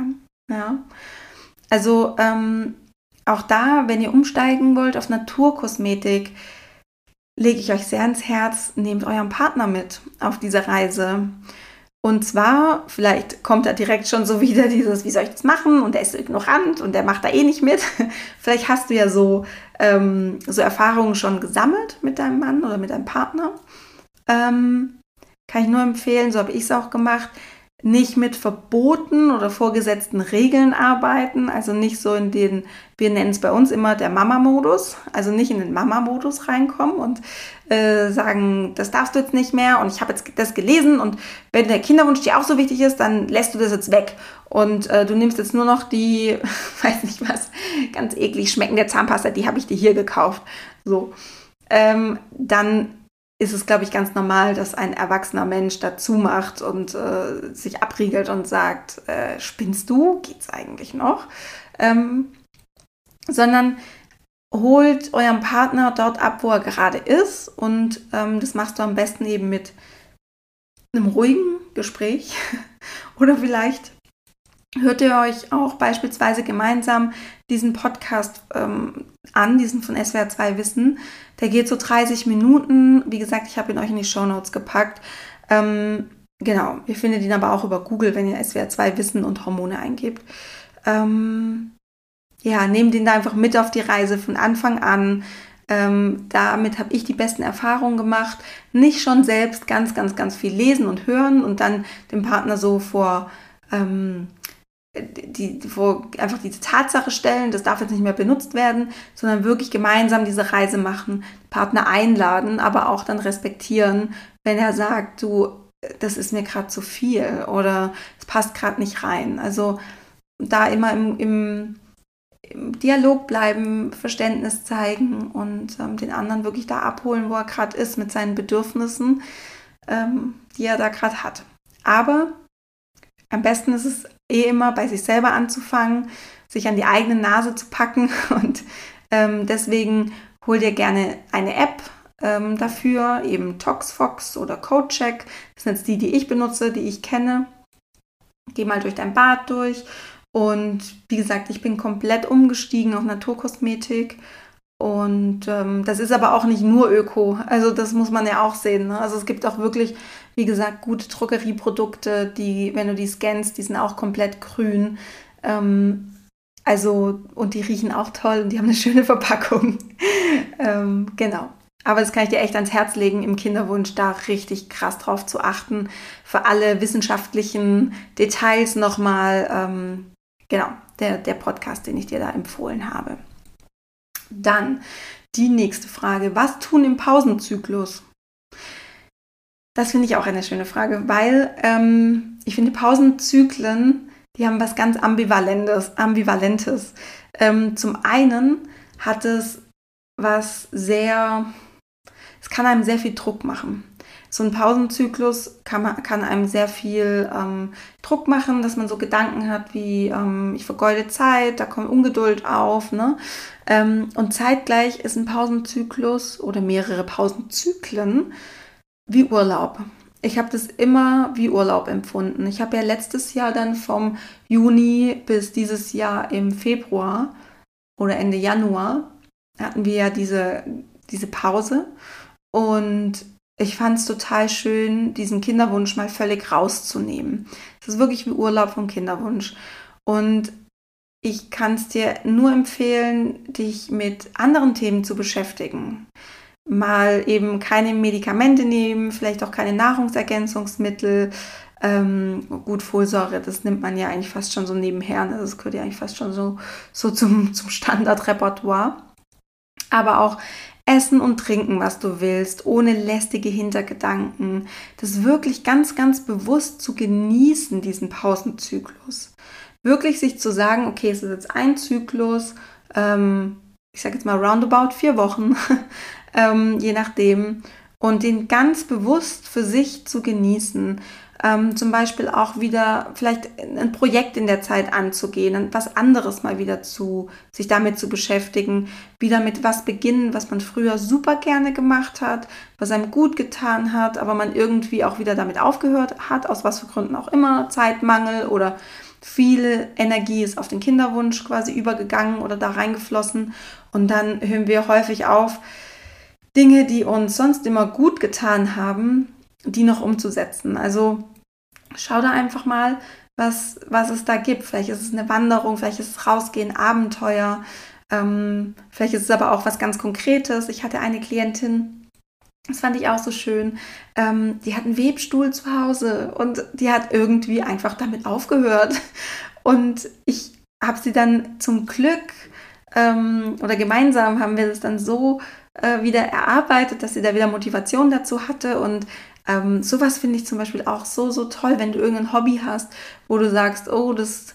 Ja. Also ähm, auch da, wenn ihr umsteigen wollt auf Naturkosmetik, lege ich euch sehr ins Herz, nehmt euren Partner mit auf diese Reise. Und zwar, vielleicht kommt da direkt schon so wieder dieses, wie soll ich das machen? Und der ist ignorant und der macht da eh nicht mit. [LAUGHS] vielleicht hast du ja so, ähm, so Erfahrungen schon gesammelt mit deinem Mann oder mit deinem Partner. Ähm, kann ich nur empfehlen, so habe ich es auch gemacht, nicht mit Verboten oder vorgesetzten Regeln arbeiten, also nicht so in den, wir nennen es bei uns immer der Mama-Modus, also nicht in den Mama-Modus reinkommen und äh, sagen, das darfst du jetzt nicht mehr und ich habe jetzt das gelesen und wenn der Kinderwunsch dir auch so wichtig ist, dann lässt du das jetzt weg und äh, du nimmst jetzt nur noch die, [LAUGHS] weiß nicht was, ganz eklig schmeckende Zahnpasta, die habe ich dir hier gekauft, so. Ähm, dann ist es, glaube ich, ganz normal, dass ein erwachsener Mensch dazu macht und äh, sich abriegelt und sagt, äh, spinnst du? Geht's eigentlich noch? Ähm, sondern holt euren Partner dort ab, wo er gerade ist und ähm, das machst du am besten eben mit einem ruhigen Gespräch [LAUGHS] oder vielleicht hört ihr euch auch beispielsweise gemeinsam diesen Podcast ähm, an, diesen von SWR 2 Wissen. Der geht so 30 Minuten. Wie gesagt, ich habe ihn euch in die Show Notes gepackt. Ähm, genau, ihr findet ihn aber auch über Google, wenn ihr SWR 2 Wissen und Hormone eingebt. Ähm, ja, nehmt ihn da einfach mit auf die Reise von Anfang an. Ähm, damit habe ich die besten Erfahrungen gemacht. Nicht schon selbst ganz, ganz, ganz viel lesen und hören und dann dem Partner so vor ähm, die, wo einfach diese Tatsache stellen, das darf jetzt nicht mehr benutzt werden, sondern wirklich gemeinsam diese Reise machen, Partner einladen, aber auch dann respektieren, wenn er sagt, du, das ist mir gerade zu viel oder es passt gerade nicht rein. Also da immer im, im, im Dialog bleiben, Verständnis zeigen und ähm, den anderen wirklich da abholen, wo er gerade ist mit seinen Bedürfnissen, ähm, die er da gerade hat. Aber am besten ist es eh immer bei sich selber anzufangen, sich an die eigene Nase zu packen [LAUGHS] und ähm, deswegen hol dir gerne eine App, ähm, dafür, eben ToxFox oder CodeCheck. Das sind jetzt die, die ich benutze, die ich kenne. Geh mal durch dein Bad durch. Und wie gesagt, ich bin komplett umgestiegen auf Naturkosmetik. Und ähm, das ist aber auch nicht nur Öko. Also das muss man ja auch sehen. Ne? Also es gibt auch wirklich, wie gesagt, gute Drogerieprodukte, die, wenn du die scannst, die sind auch komplett grün. Ähm, also, und die riechen auch toll und die haben eine schöne Verpackung. [LAUGHS] ähm, genau. Aber das kann ich dir echt ans Herz legen, im Kinderwunsch da richtig krass drauf zu achten. Für alle wissenschaftlichen Details nochmal, ähm, genau, der, der Podcast, den ich dir da empfohlen habe. Dann die nächste Frage. Was tun im Pausenzyklus? Das finde ich auch eine schöne Frage, weil ähm, ich finde Pausenzyklen, die haben was ganz Ambivalentes. Ambivalentes. Ähm, zum einen hat es was sehr, es kann einem sehr viel Druck machen. So ein Pausenzyklus kann, man, kann einem sehr viel ähm, Druck machen, dass man so Gedanken hat wie, ähm, ich vergeude Zeit, da kommt Ungeduld auf. Ne? Ähm, und zeitgleich ist ein Pausenzyklus oder mehrere Pausenzyklen wie Urlaub. Ich habe das immer wie Urlaub empfunden. Ich habe ja letztes Jahr dann vom Juni bis dieses Jahr im Februar oder Ende Januar hatten wir ja diese, diese Pause. Und ich fand es total schön, diesen Kinderwunsch mal völlig rauszunehmen. Es ist wirklich wie Urlaub vom Kinderwunsch. Und ich kann es dir nur empfehlen, dich mit anderen Themen zu beschäftigen. Mal eben keine Medikamente nehmen, vielleicht auch keine Nahrungsergänzungsmittel. Ähm, gut, Folsäure, das nimmt man ja eigentlich fast schon so nebenher. Ne? Das gehört ja eigentlich fast schon so, so zum, zum Standardrepertoire. Aber auch essen und trinken, was du willst, ohne lästige Hintergedanken. Das wirklich ganz, ganz bewusst zu genießen, diesen Pausenzyklus. Wirklich sich zu sagen, okay, es ist jetzt ein Zyklus, ähm, ich sage jetzt mal roundabout vier Wochen, [LAUGHS] ähm, je nachdem, und den ganz bewusst für sich zu genießen ähm, zum Beispiel auch wieder vielleicht ein Projekt in der Zeit anzugehen, was anderes mal wieder zu, sich damit zu beschäftigen, wieder mit was beginnen, was man früher super gerne gemacht hat, was einem gut getan hat, aber man irgendwie auch wieder damit aufgehört hat, aus was für Gründen auch immer, Zeitmangel oder viele Energie ist auf den Kinderwunsch quasi übergegangen oder da reingeflossen und dann hören wir häufig auf, Dinge, die uns sonst immer gut getan haben, die noch umzusetzen. Also schau da einfach mal, was, was es da gibt. Vielleicht ist es eine Wanderung, vielleicht ist es rausgehen, Abenteuer. Ähm, vielleicht ist es aber auch was ganz Konkretes. Ich hatte eine Klientin, das fand ich auch so schön. Ähm, die hat einen Webstuhl zu Hause und die hat irgendwie einfach damit aufgehört. Und ich habe sie dann zum Glück ähm, oder gemeinsam haben wir das dann so äh, wieder erarbeitet, dass sie da wieder Motivation dazu hatte und ähm, sowas finde ich zum Beispiel auch so, so toll, wenn du irgendein Hobby hast, wo du sagst, oh, das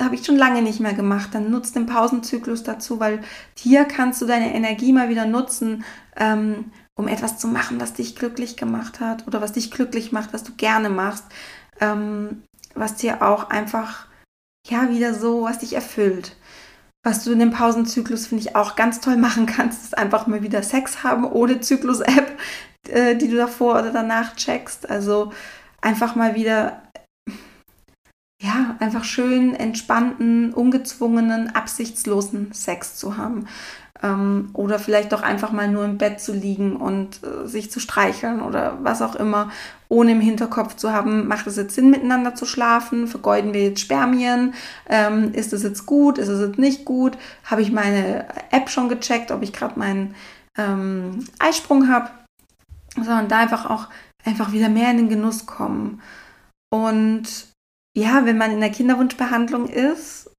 habe ich schon lange nicht mehr gemacht, dann nutzt den Pausenzyklus dazu, weil hier kannst du deine Energie mal wieder nutzen, ähm, um etwas zu machen, was dich glücklich gemacht hat oder was dich glücklich macht, was du gerne machst, ähm, was dir auch einfach, ja, wieder so, was dich erfüllt. Was du in dem Pausenzyklus, finde ich, auch ganz toll machen kannst, ist einfach mal wieder Sex haben ohne Zyklus-App äh, die du davor oder danach checkst. Also einfach mal wieder, ja, einfach schön entspannten, ungezwungenen, absichtslosen Sex zu haben. Ähm, oder vielleicht doch einfach mal nur im Bett zu liegen und äh, sich zu streicheln oder was auch immer, ohne im Hinterkopf zu haben, macht es jetzt Sinn, miteinander zu schlafen? Vergeuden wir jetzt Spermien? Ähm, ist es jetzt gut? Ist es jetzt nicht gut? Habe ich meine App schon gecheckt, ob ich gerade meinen ähm, Eisprung habe? sondern da einfach auch einfach wieder mehr in den Genuss kommen. Und ja, wenn man in der Kinderwunschbehandlung ist,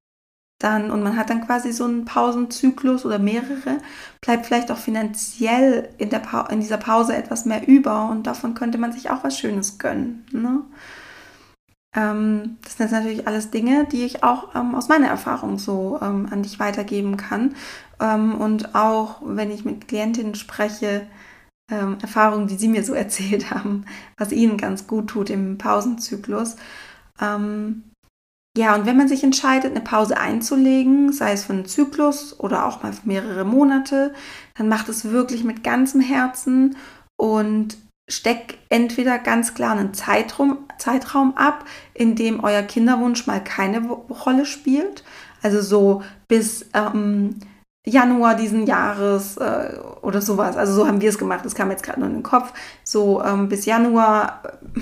dann und man hat dann quasi so einen Pausenzyklus oder mehrere, bleibt vielleicht auch finanziell in, der in dieser Pause etwas mehr über und davon könnte man sich auch was Schönes gönnen. Ne? Ähm, das sind jetzt natürlich alles Dinge, die ich auch ähm, aus meiner Erfahrung so ähm, an dich weitergeben kann. Ähm, und auch wenn ich mit Klientinnen spreche, ähm, Erfahrungen, die Sie mir so [LAUGHS] erzählt haben, was Ihnen ganz gut tut im Pausenzyklus. Ähm, Ja, und wenn man sich entscheidet, eine Pause einzulegen, sei es für einen Zyklus oder auch mal für mehrere Monate, dann macht es wirklich mit ganzem Herzen und steckt entweder ganz klar einen Zeitraum, Zeitraum ab, in dem euer Kinderwunsch mal keine Rolle spielt. Also so bis ähm, Januar diesen Jahres äh, oder sowas. Also so haben wir es gemacht. Das kam jetzt gerade nur in den Kopf. So ähm, bis Januar äh,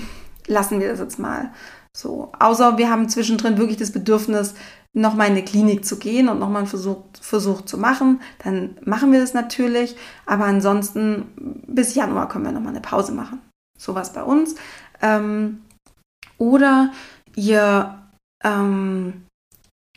lassen wir das jetzt mal. So, außer wir haben zwischendrin wirklich das Bedürfnis, nochmal in eine Klinik zu gehen und nochmal einen Versuch, Versuch zu machen, dann machen wir das natürlich. Aber ansonsten bis Januar können wir nochmal eine Pause machen. Sowas bei uns. Ähm, oder ihr ähm,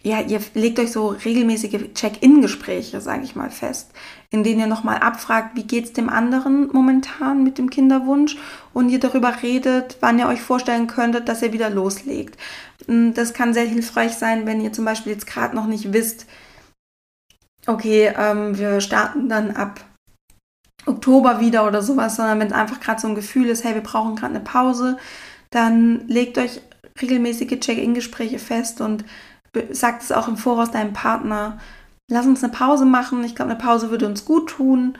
ja, ihr legt euch so regelmäßige Check-in-Gespräche, sage ich mal, fest, in denen ihr nochmal abfragt, wie geht es dem anderen momentan mit dem Kinderwunsch und ihr darüber redet, wann ihr euch vorstellen könntet, dass ihr wieder loslegt. Hm, das kann sehr hilfreich sein, wenn ihr zum Beispiel jetzt gerade noch nicht wisst, okay, ähm, wir starten dann ab Oktober wieder oder sowas, sondern wenn es einfach gerade so ein Gefühl ist, hey, wir brauchen gerade eine Pause, dann legt euch regelmäßige Check-in-Gespräche fest und sagt es auch im Voraus deinem Partner, lass uns eine Pause machen. Ich glaube, eine Pause würde uns gut tun.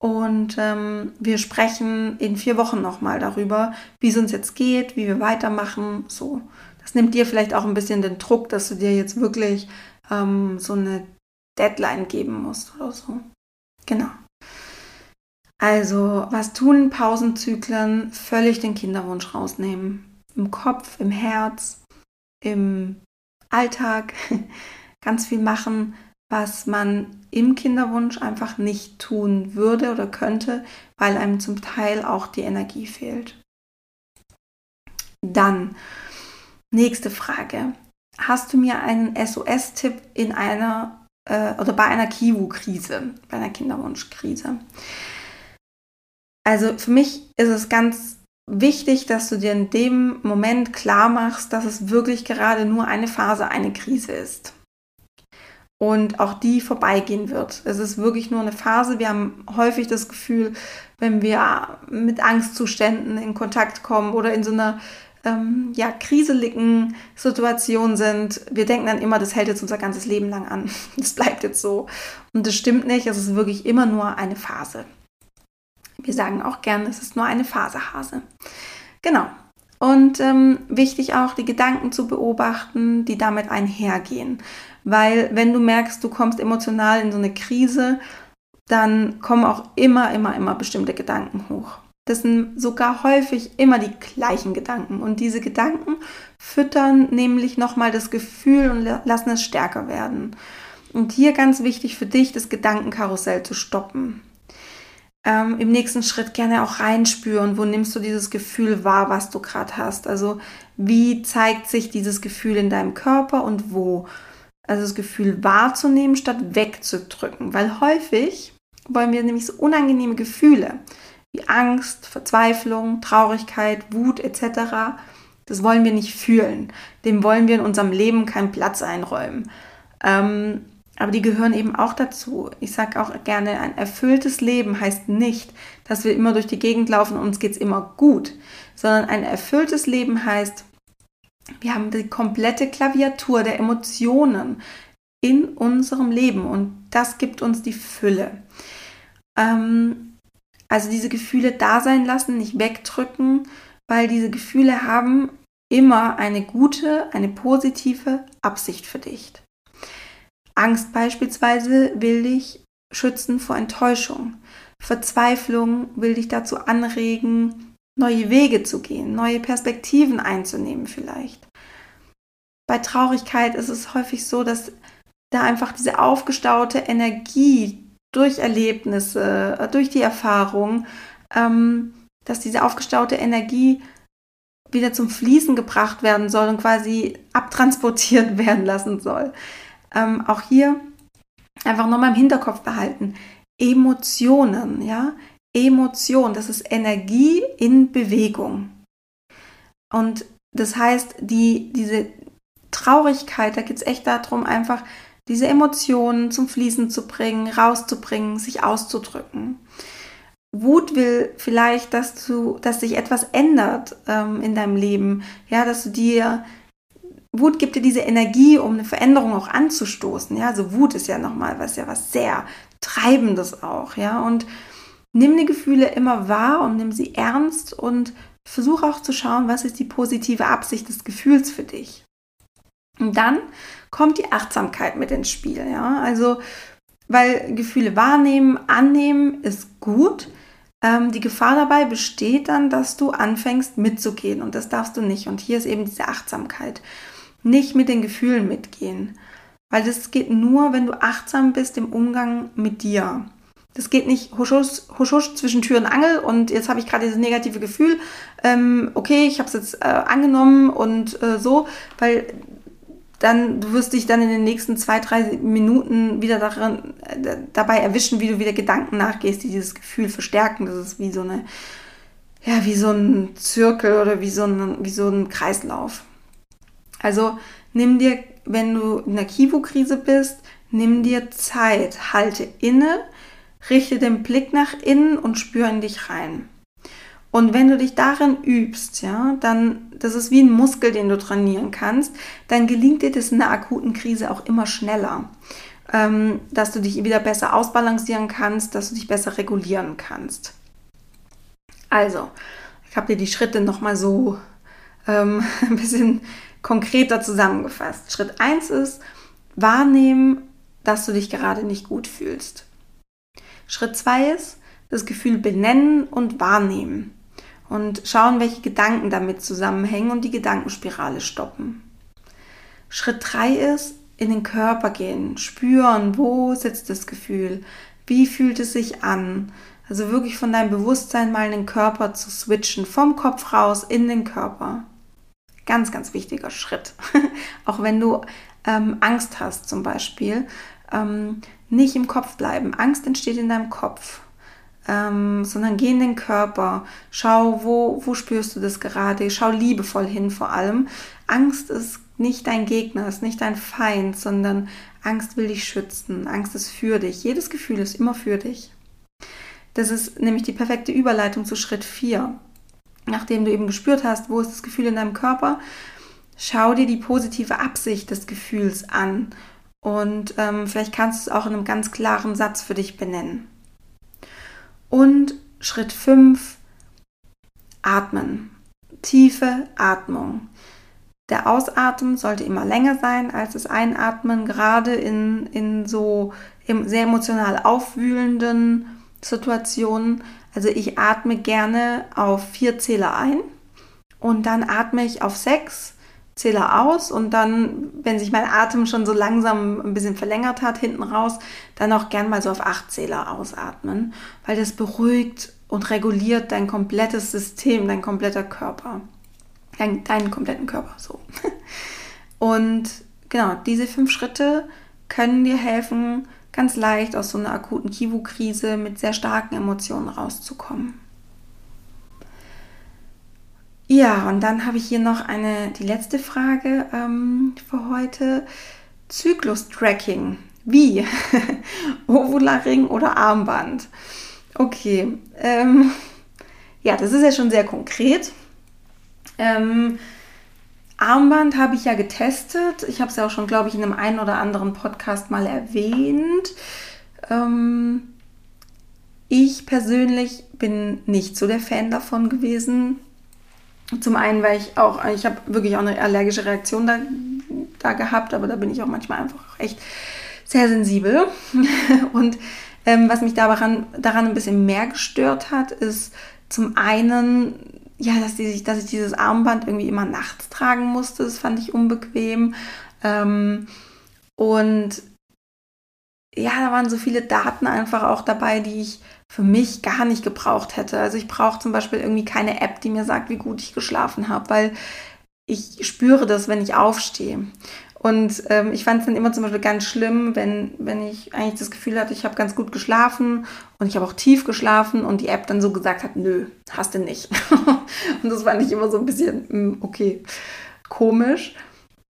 Und ähm, wir sprechen in vier Wochen nochmal darüber, wie es uns jetzt geht, wie wir weitermachen. So, das nimmt dir vielleicht auch ein bisschen den Druck, dass du dir jetzt wirklich ähm, so eine Deadline geben musst oder so. Genau. Also, was tun Pausenzyklen? Völlig den Kinderwunsch rausnehmen. Im Kopf, im Herz, im Alltag [LAUGHS] ganz viel machen, was man im Kinderwunsch einfach nicht tun würde oder könnte, weil einem zum Teil auch die Energie fehlt. Dann, nächste Frage. Hast du mir einen SOS-Tipp in einer äh, oder bei einer Kiwu-Krise, bei einer Kinderwunschkrise? Also für mich ist es ganz wichtig, dass du dir in dem Moment klar machst, dass es wirklich gerade nur eine Phase, eine Krise ist. Und auch die vorbeigehen wird. Es ist wirklich nur eine Phase. Wir haben häufig das Gefühl, wenn wir mit Angstzuständen in Kontakt kommen oder in so einer ähm, ja, kriseligen Situation sind, wir denken dann immer, das hält jetzt unser ganzes Leben lang an. [LAUGHS] Das bleibt jetzt so. Und das stimmt nicht. Es ist wirklich immer nur eine Phase. Wir sagen auch gern, es ist nur eine Phasehase. Genau. Und ähm, wichtig auch, die Gedanken zu beobachten, die damit einhergehen. Weil wenn du merkst, du kommst emotional in so eine Krise, dann kommen auch immer, immer, immer bestimmte Gedanken hoch. Das sind sogar häufig immer die gleichen Gedanken. Und diese Gedanken füttern nämlich nochmal das Gefühl und lassen es stärker werden. Und hier ganz wichtig für dich, das Gedankenkarussell zu stoppen ähm, im nächsten Schritt gerne auch reinspüren, wo nimmst du dieses Gefühl wahr, was du gerade hast. Also wie zeigt sich dieses Gefühl in deinem Körper und wo. Also das Gefühl wahrzunehmen, statt wegzudrücken. Weil häufig wollen wir nämlich so unangenehme Gefühle wie Angst, Verzweiflung, Traurigkeit, Wut etc. Das wollen wir nicht fühlen. Dem wollen wir in unserem Leben keinen Platz einräumen. Ähm, aber die gehören eben auch dazu. Ich sage auch gerne, ein erfülltes Leben heißt nicht, dass wir immer durch die Gegend laufen und uns geht es immer gut, sondern ein erfülltes Leben heißt, wir haben die komplette Klaviatur der Emotionen in unserem Leben und das gibt uns die Fülle. Ähm, also diese Gefühle da sein lassen, nicht wegdrücken, weil diese Gefühle haben immer eine gute, eine positive Absicht für dich. Angst beispielsweise will dich schützen vor Enttäuschung. Verzweiflung will dich dazu anregen, neue Wege zu gehen, neue Perspektiven einzunehmen vielleicht. Bei Traurigkeit ist es häufig so, dass da einfach diese aufgestaute Energie durch Erlebnisse, äh, durch die Erfahrung, ähm, dass diese aufgestaute Energie wieder zum Fließen gebracht werden soll und quasi abtransportiert [LAUGHS] werden lassen soll ähm, auch hier einfach nochmal im Hinterkopf behalten. Emotionen, ja, Emotion, das ist Energie in Bewegung. Und das heißt, die, diese Traurigkeit, da geht es echt darum, einfach diese Emotionen zum Fließen zu bringen, rauszubringen, sich auszudrücken. Wut will vielleicht, dass du, dass sich etwas ändert ähm, in deinem Leben, ja, dass du dir Wut gibt dir diese Energie, um eine Veränderung auch anzustoßen. Ja, also Wut ist ja nochmal was ja was sehr Treibendes auch. Ja, und nimm die Gefühle immer wahr und nimm sie ernst und versuch auch zu schauen, was ist die positive Absicht des Gefühls für dich. Und dann kommt die Achtsamkeit mit ins Spiel. Ja, also weil Gefühle wahrnehmen, annehmen ist gut. Ähm, die Gefahr dabei besteht dann, dass du anfängst mitzugehen und das darfst du nicht. Und hier ist eben diese Achtsamkeit. Nicht mit den Gefühlen mitgehen, weil das geht nur, wenn du achtsam bist im Umgang mit dir. Das geht nicht husch, husch, husch zwischen Tür und Angel und jetzt habe ich gerade dieses negative Gefühl. Ähm, okay, ich habe es jetzt äh, angenommen und äh, so, weil dann du wirst dich dann in den nächsten zwei, drei Minuten wieder daran, äh, dabei erwischen, wie du wieder Gedanken nachgehst, die dieses Gefühl verstärken. Das ist wie so eine, ja, wie so ein Zirkel oder wie so ein, wie so ein Kreislauf. Also nimm dir, wenn du in der Kivu-Krise bist, nimm dir Zeit, halte inne, richte den Blick nach innen und spüre in dich rein. Und wenn du dich darin übst, ja, dann, das ist wie ein Muskel, den du trainieren kannst, dann gelingt dir das in einer akuten Krise auch immer schneller. Ähm, dass du dich wieder besser ausbalancieren kannst, dass du dich besser regulieren kannst. Also, ich habe dir die Schritte nochmal so ähm, [LAUGHS] ein bisschen konkreter zusammengefasst. Schritt 1 ist, wahrnehmen, dass du dich gerade nicht gut fühlst. Schritt 2 ist, das Gefühl benennen und wahrnehmen und schauen, welche Gedanken damit zusammenhängen und die Gedankenspirale stoppen. Schritt 3 ist, in den Körper gehen, spüren, wo sitzt das Gefühl, wie fühlt es sich an. Also wirklich von deinem Bewusstsein mal in den Körper zu switchen, vom Kopf raus in den Körper. Ganz, ganz wichtiger Schritt. [LAUGHS] Auch wenn du ähm, Angst hast zum Beispiel, ähm, nicht im Kopf bleiben. Angst entsteht in deinem Kopf ähm, sondern geh in den Körper, schau, wo, wo spürst du das gerade, schau liebevoll hin vor allem. Angst ist nicht dein Gegner, ist nicht dein Feind, sondern Angst will dich schützen, Angst ist für dich. Jedes Gefühl ist immer für dich. Das ist nämlich die perfekte Überleitung zu Schritt 4. Nachdem du eben gespürt hast, wo ist das Gefühl in deinem Körper, schau dir die positive Absicht des Gefühls an und ähm, vielleicht kannst du es auch in einem ganz klaren Satz für dich benennen. Und Schritt 5, atmen. Tiefe Atmung. Der Ausatmen sollte immer länger sein als das Einatmen, gerade in, in so sehr emotional aufwühlenden Situationen. Also ich atme gerne auf vier Zähler ein und dann atme ich auf sechs zähle aus und dann, wenn sich mein Atem schon so langsam ein bisschen verlängert hat, hinten raus, dann auch gern mal so auf acht Zähler ausatmen, weil das beruhigt und reguliert dein komplettes System, dein kompletter Körper. Dein, deinen kompletten Körper so. [LAUGHS] Und genau, diese fünf Schritte können dir helfen, ganz leicht aus so einer akuten Kivu-Krise mit sehr starken Emotionen rauszukommen. Ja, und dann habe ich hier noch eine, die letzte Frage ähm, für heute. Zyklus-Tracking. Wie? [LAUGHS] Ovularing oder Armband? Okay. Ähm, ja, das ist ja schon sehr konkret. Ähm, Armband habe ich ja getestet. Ich habe es ja auch schon, glaube ich, in einem einen oder anderen Podcast mal erwähnt. Ähm, ich persönlich bin nicht so der Fan davon gewesen. Zum einen, weil ich auch, ich habe wirklich auch eine allergische Reaktion da, da gehabt, aber da bin ich auch manchmal einfach echt sehr sensibel. [LAUGHS] Und ähm, was mich daran, daran ein bisschen mehr gestört hat, ist zum einen, ja, dass, die, dass ich dieses Armband irgendwie immer nachts tragen musste. Das fand ich unbequem. Ähm, und ja, da waren so viele Daten einfach auch dabei, die ich für mich gar nicht gebraucht hätte. Also ich brauche zum Beispiel irgendwie keine App, die mir sagt, wie gut ich geschlafen habe, weil ich spüre das, wenn ich aufstehe. Und ähm, ich fand es dann immer zum Beispiel ganz schlimm, wenn, wenn ich eigentlich das Gefühl hatte, ich habe ganz gut geschlafen und ich habe auch tief geschlafen und die App dann so gesagt hat, nö, hast du nicht. [LAUGHS] und das fand ich immer so ein bisschen, hm, okay, komisch.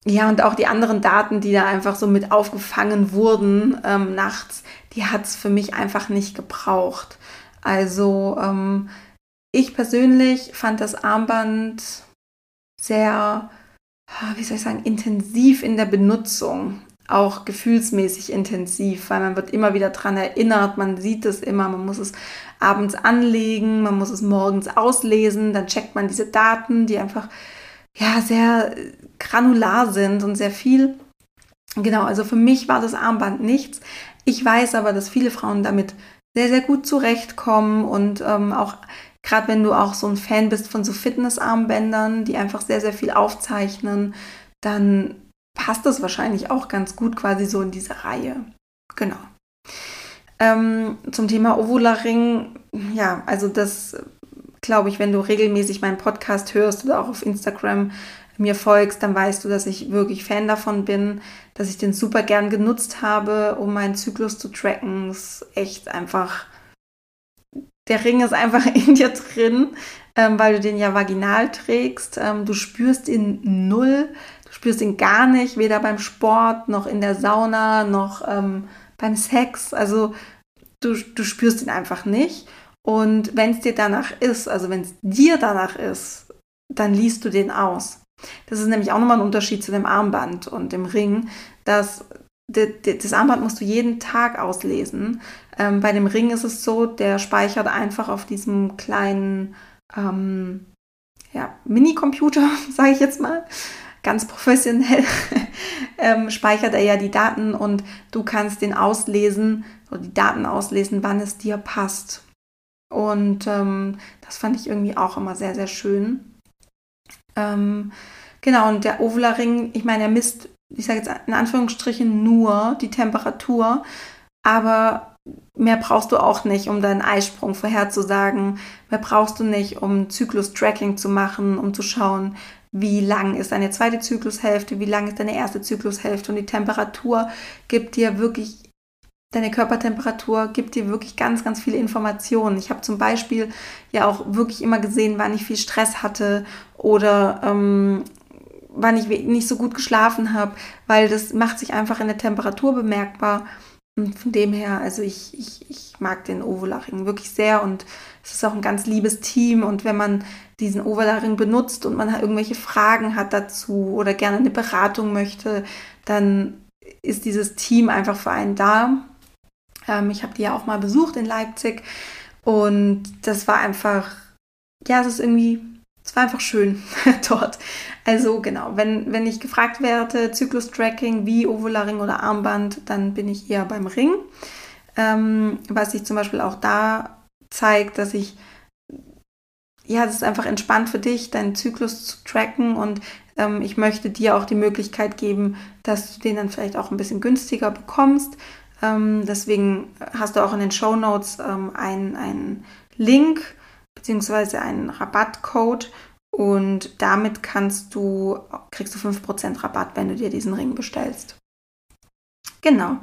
Ja, und auch die anderen Daten, die da einfach so mit aufgefangen wurden ähm, nachts, die hat es für mich einfach nicht gebraucht. Also ähm, ich persönlich fand das Armband sehr wie soll ich sagen, intensiv in der Benutzung auch gefühlsmäßig intensiv, weil man wird immer wieder dran erinnert, man sieht es immer, man muss es abends anlegen, man muss es morgens auslesen, dann checkt man diese Daten, die einfach ja sehr granular sind und sehr viel. Genau, also für mich war das Armband nichts. Ich weiß aber, dass viele Frauen damit sehr, sehr gut zurechtkommen und ähm, auch gerade wenn du auch so ein Fan bist von so Fitnessarmbändern, die einfach sehr, sehr viel aufzeichnen, dann passt das wahrscheinlich auch ganz gut quasi so in diese Reihe. Genau. Ähm, zum Thema Ovularing, ja, also das glaube ich, wenn du regelmäßig meinen Podcast hörst oder auch auf Instagram mir folgst, dann weißt du, dass ich wirklich Fan davon bin, dass ich den super gern genutzt habe, um meinen Zyklus zu tracken. Das ist echt einfach, der Ring ist einfach [LAUGHS] in dir drin, ähm, weil du den ja vaginal trägst. Ähm, du spürst ihn null spürst ihn gar nicht, weder beim Sport noch in der Sauna noch ähm, beim Sex. Also du, du spürst ihn einfach nicht. Und wenn es dir danach ist, also wenn es dir danach ist, dann liest du den aus. Das ist nämlich auch nochmal ein Unterschied zu dem Armband und dem Ring, dass das Armband musst du jeden Tag auslesen. Ähm, bei dem Ring ist es so, der speichert einfach auf diesem kleinen ähm, ja, Mini-Computer, [LAUGHS] sage ich jetzt mal, ganz professionell [LAUGHS] ähm, speichert er ja die Daten und du kannst den auslesen oder die Daten auslesen, wann es dir passt. Und ähm, das fand ich irgendwie auch immer sehr, sehr schön. Ähm, genau, und der Ovula-Ring, ich meine, er misst, ich sage jetzt in Anführungsstrichen nur die Temperatur, aber mehr brauchst du auch nicht, um deinen Eisprung vorherzusagen. Mehr brauchst du nicht, um Zyklus-Tracking zu machen, um zu schauen, wie lang ist deine zweite Zyklushälfte, wie lang ist deine erste Zyklushälfte und die Temperatur gibt dir wirklich, deine Körpertemperatur gibt dir wirklich ganz, ganz viele Informationen. Ich habe zum Beispiel ja auch wirklich immer gesehen, wann ich viel Stress hatte oder ähm, wann ich nicht so gut geschlafen habe, weil das macht sich einfach in der Temperatur bemerkbar. Und von dem her, also ich, ich, ich mag den Ovularing wirklich sehr und es ist auch ein ganz liebes Team. Und wenn man diesen Ovularing benutzt und man irgendwelche Fragen hat dazu oder gerne eine Beratung möchte, dann ist dieses Team einfach für einen da. Ähm, ich habe die ja auch mal besucht in Leipzig und das war einfach, ja, es ist irgendwie, es war einfach schön [LAUGHS] dort. Also genau, wenn, wenn ich gefragt werde, Zyklus-Tracking wie Ovularing oder Armband, dann bin ich eher beim Ring. Ähm, was sich zum Beispiel auch da zeigt, dass ich, ja, es ist einfach entspannt für dich, deinen Zyklus zu tracken und ähm, ich möchte dir auch die Möglichkeit geben, dass du den dann vielleicht auch ein bisschen günstiger bekommst. Ähm, deswegen hast du auch in den Show Notes ähm, einen Link bzw. einen Rabattcode und damit kannst du, kriegst du 5% Rabatt, wenn du dir diesen Ring bestellst. Genau.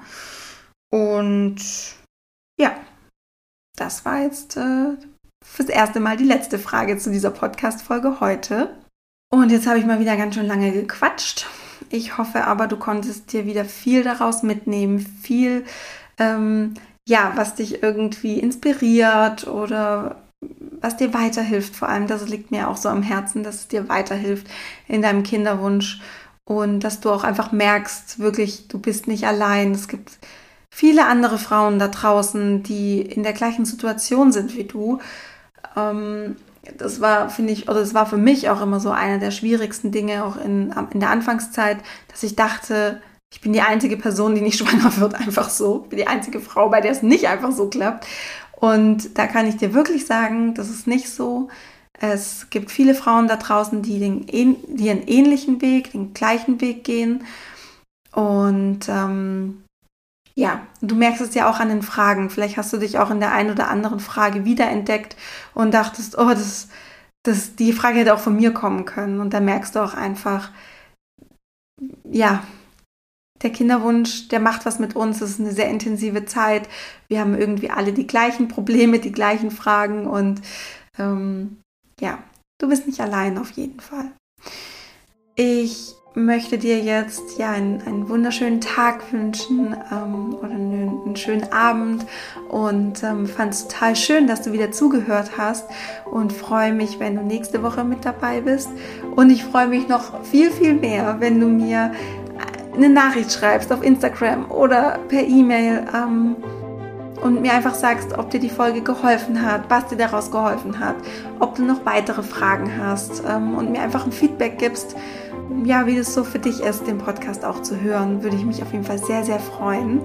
Und ja, das war jetzt äh, fürs erste Mal die letzte Frage zu dieser Podcast-Folge heute. Und jetzt habe ich mal wieder ganz schön lange gequatscht. Ich hoffe aber, du konntest dir wieder viel daraus mitnehmen, viel, ähm, ja, was dich irgendwie inspiriert oder was dir weiterhilft. Vor allem, das liegt mir auch so am Herzen, dass es dir weiterhilft in deinem Kinderwunsch und dass du auch einfach merkst, wirklich, du bist nicht allein. Es gibt viele andere Frauen da draußen, die in der gleichen Situation sind wie du. Ähm, das war, finde ich, oder das war für mich auch immer so einer der schwierigsten Dinge, auch in, in der Anfangszeit, dass ich dachte, ich bin die einzige Person, die nicht [LAUGHS] schwanger wird, einfach so. Ich bin die einzige Frau, bei der es nicht einfach so klappt. Und da kann ich dir wirklich sagen, das ist nicht so. Es gibt viele Frauen da draußen, die, den, die einen ähnlichen Weg, den gleichen Weg gehen. Und ähm, ja, du merkst es ja auch an den Fragen. Vielleicht hast du dich auch in der einen oder anderen Frage wiederentdeckt und dachtest, oh, das, das, die Frage hätte auch von mir kommen können. Und da merkst du auch einfach, ja, der Kinderwunsch, der macht was mit uns. Es ist eine sehr intensive Zeit. Wir haben irgendwie alle die gleichen Probleme, die gleichen Fragen und ähm, ja, du bist nicht allein auf jeden Fall. Ich möchte dir jetzt ja einen, einen wunderschönen Tag wünschen ähm, oder einen, einen, schönen Abend und ähm, fand es total schön, dass du wieder zugehört hast und freue mich, wenn du nächste Woche mit dabei bist Und ich freue mich noch viel, viel mehr, wenn du mir eine Nachricht schreibst auf Instagram oder per E-Mail ähm, und mir einfach sagst, ob dir die Folge geholfen hat, was dir daraus geholfen hat, ob du noch weitere Fragen hast ähm, und mir einfach ein Feedback gibst, ja, wie das so für dich ist, den Podcast auch zu hören, würde ich mich auf jeden Fall sehr, sehr freuen.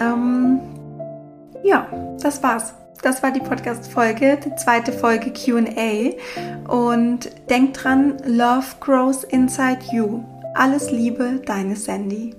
Ähm, ja, das war's. Das war die Podcast-Folge, die zweite Folge QA. Und denk dran, Love grows inside you. Alles Liebe, deine Sandy.